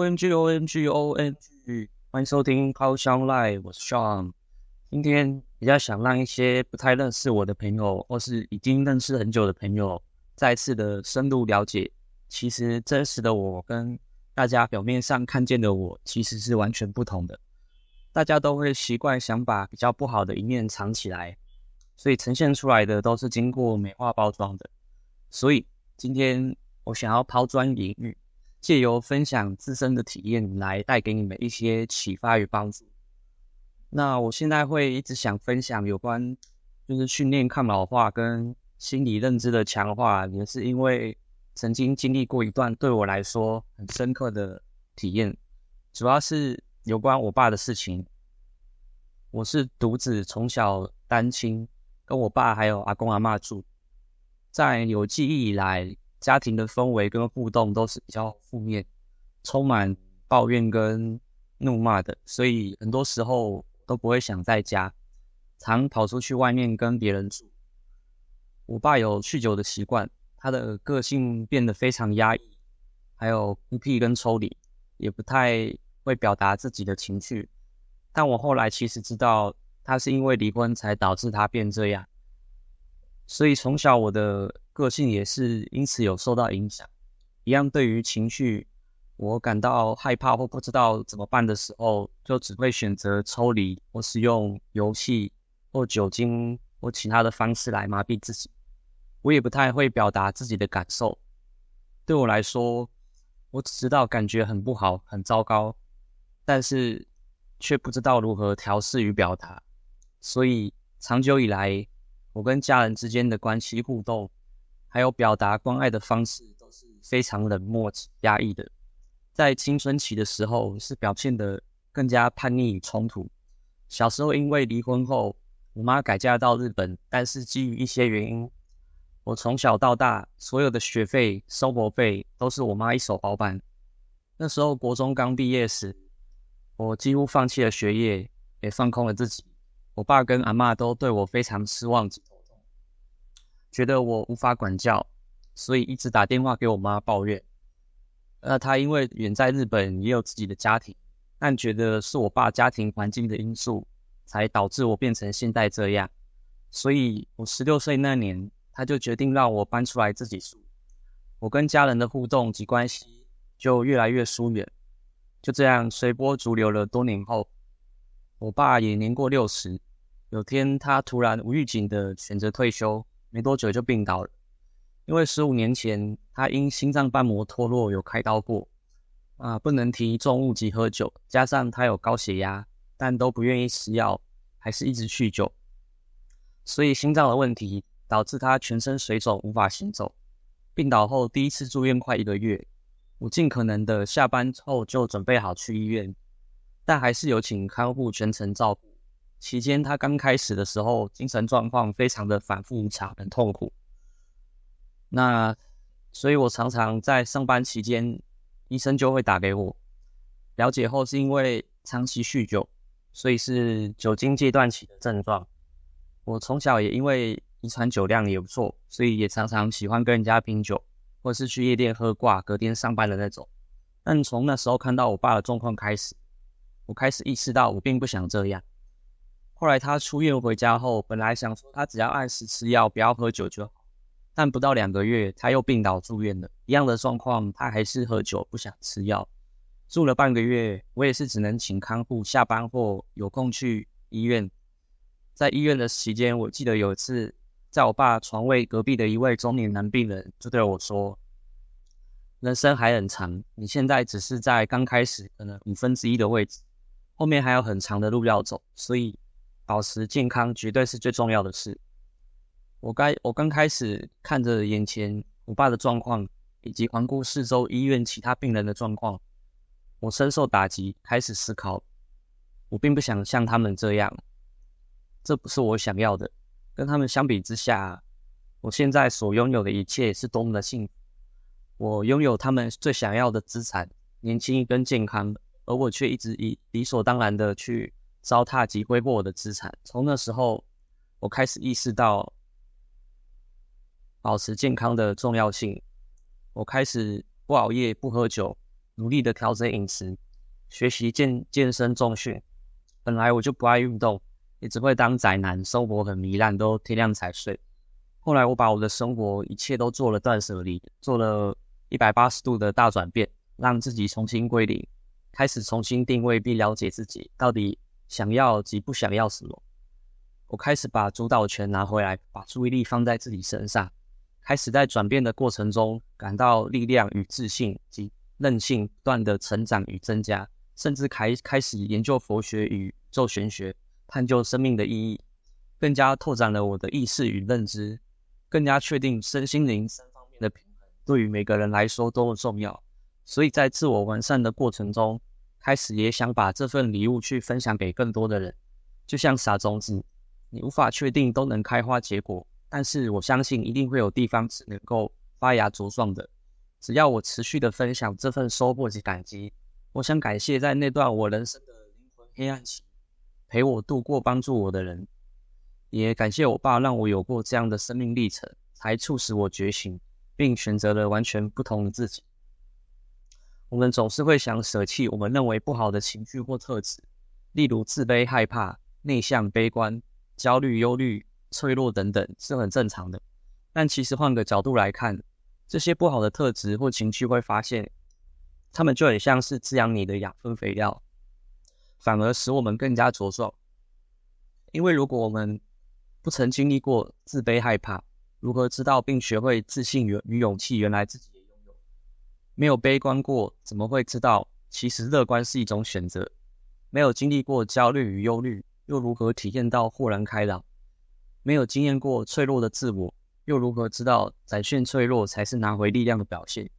N G O N G O N G，欢迎收听靠箱 Live，我是 Sean。今天比较想让一些不太认识我的朋友，或是已经认识很久的朋友，再次的深入了解，其实真实的我跟大家表面上看见的我，其实是完全不同的。大家都会习惯想把比较不好的一面藏起来，所以呈现出来的都是经过美化包装的。所以今天我想要抛砖引玉。借由分享自身的体验来带给你们一些启发与帮助。那我现在会一直想分享有关就是训练抗老化跟心理认知的强化，也是因为曾经经历过一段对我来说很深刻的体验，主要是有关我爸的事情。我是独子，从小单亲，跟我爸还有阿公阿嬷住，在有记忆以来。家庭的氛围跟互动都是比较负面，充满抱怨跟怒骂的，所以很多时候都不会想在家，常跑出去外面跟别人住。我爸有酗酒的习惯，他的个性变得非常压抑，还有孤僻跟抽离，也不太会表达自己的情绪。但我后来其实知道，他是因为离婚才导致他变这样，所以从小我的。个性也是因此有受到影响，一样对于情绪，我感到害怕或不知道怎么办的时候，就只会选择抽离，或是用游戏或酒精或其他的方式来麻痹自己。我也不太会表达自己的感受。对我来说，我只知道感觉很不好、很糟糕，但是却不知道如何调试与表达。所以长久以来，我跟家人之间的关系互动。还有表达关爱的方式都是非常冷漠、压抑的。在青春期的时候，是表现得更加叛逆与冲突。小时候因为离婚后，我妈改嫁到日本，但是基于一些原因，我从小到大所有的学费、生活费都是我妈一手包办。那时候国中刚毕业时，我几乎放弃了学业，也放空了自己。我爸跟阿妈都对我非常失望。觉得我无法管教，所以一直打电话给我妈抱怨。那她因为远在日本，也有自己的家庭，但觉得是我爸家庭环境的因素，才导致我变成现在这样。所以我十六岁那年，她就决定让我搬出来自己住。我跟家人的互动及关系就越来越疏远。就这样随波逐流了多年后，我爸也年过六十，有天他突然无预警的选择退休。没多久就病倒了，因为十五年前他因心脏瓣膜脱落有开刀过，啊，不能提重物及喝酒，加上他有高血压，但都不愿意吃药，还是一直酗酒，所以心脏的问题导致他全身水肿，无法行走。病倒后第一次住院快一个月，我尽可能的下班后就准备好去医院，但还是有请看护全程照顾。期间，他刚开始的时候，精神状况非常的反复无常，很痛苦。那，所以我常常在上班期间，医生就会打给我，了解后是因为长期酗酒，所以是酒精戒断期的症状。我从小也因为遗传酒量也不错，所以也常常喜欢跟人家拼酒，或是去夜店喝挂，隔天上班的那种。但从那时候看到我爸的状况开始，我开始意识到我并不想这样。后来他出院回家后，本来想说他只要按时吃药，不要喝酒就好。但不到两个月，他又病倒住院了。一样的状况，他还是喝酒，不想吃药。住了半个月，我也是只能请看护下班后有空去医院。在医院的期间，我记得有一次，在我爸床位隔壁的一位中年男病人就对我说：“人生还很长，你现在只是在刚开始，可能五分之一的位置，后面还有很长的路要走，所以。”保持健康绝对是最重要的事。我该我刚开始看着眼前我爸的状况，以及环顾四周医院其他病人的状况，我深受打击，开始思考，我并不想像他们这样，这不是我想要的。跟他们相比之下，我现在所拥有的一切是多么的幸福。我拥有他们最想要的资产，年轻跟健康，而我却一直以理所当然的去。糟蹋及挥霍我的资产。从那时候，我开始意识到保持健康的重要性。我开始不熬夜、不喝酒，努力的调整饮食，学习健健身重训。本来我就不爱运动，也只会当宅男，生活很糜烂，都天亮才睡。后来我把我的生活一切都做了断舍离，做了一百八十度的大转变，让自己重新归零，开始重新定位并了解自己到底想要及不想要什么。我开始把主导权拿回来，把注意力放在自己身上，开始在转变的过程中感到力量与自信及韧性不断的成长与增加，甚至开开始研究佛学与宇宙玄学，探究生命的意义，更加拓展了我的意识与认知。更加确定身心灵三方面的平衡对于每个人来说多么重要，所以在自我完善的过程中，开始也想把这份礼物去分享给更多的人。就像撒种子，你无法确定都能开花结果，但是我相信一定会有地方是能够发芽茁壮的。只要我持续的分享这份收获及感激，我想感谢在那段我人生的灵魂黑暗期陪我度过、帮助我的人。也感谢我爸，让我有过这样的生命历程，才促使我觉醒，并选择了完全不同的自己。我们总是会想舍弃我们认为不好的情绪或特质，例如自卑、害怕、内向、悲观、焦虑、忧虑、脆弱等等，是很正常的。但其实换个角度来看，这些不好的特质或情绪，会发现，它们就很像是滋养你的养分肥料，反而使我们更加茁壮。因为如果我们不曾经历过自卑害怕，如何知道并学会自信与与勇气？原来自己。没有悲观过，怎么会知道其实乐观是一种选择？没有经历过焦虑与忧虑，又如何体验到豁然开朗？没有经验过脆弱的自我，又如何知道展现脆弱才是拿回力量的表现？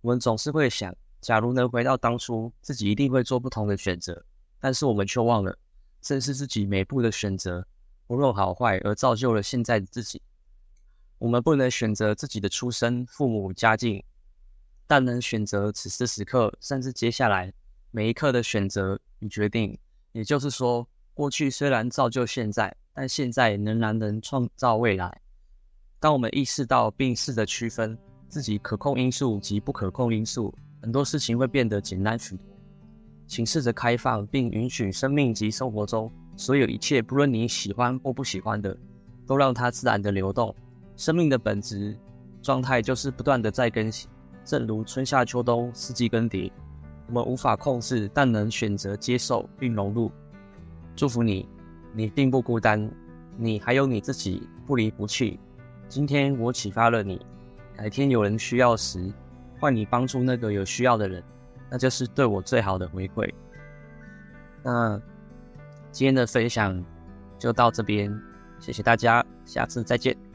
我们总是会想，假如能回到当初，自己一定会做不同的选择。但是我们却忘了，正是自己每步的选择。无论好坏，而造就了现在的自己。我们不能选择自己的出身、父母、家境，但能选择此时此刻，甚至接下来每一刻的选择与决定。也就是说，过去虽然造就现在，但现在仍然能创造未来。当我们意识到并试着区分自己可控因素及不可控因素，很多事情会变得简单许多。请试着开放并允许生命及生活中。所有一切，不论你喜欢或不喜欢的，都让它自然的流动。生命的本质状态就是不断的在更新，正如春夏秋冬四季更迭，我们无法控制，但能选择接受并融入。祝福你，你并不孤单，你还有你自己，不离不弃。今天我启发了你，改天有人需要时，换你帮助那个有需要的人，那就是对我最好的回馈。那。今天的分享就到这边，谢谢大家，下次再见。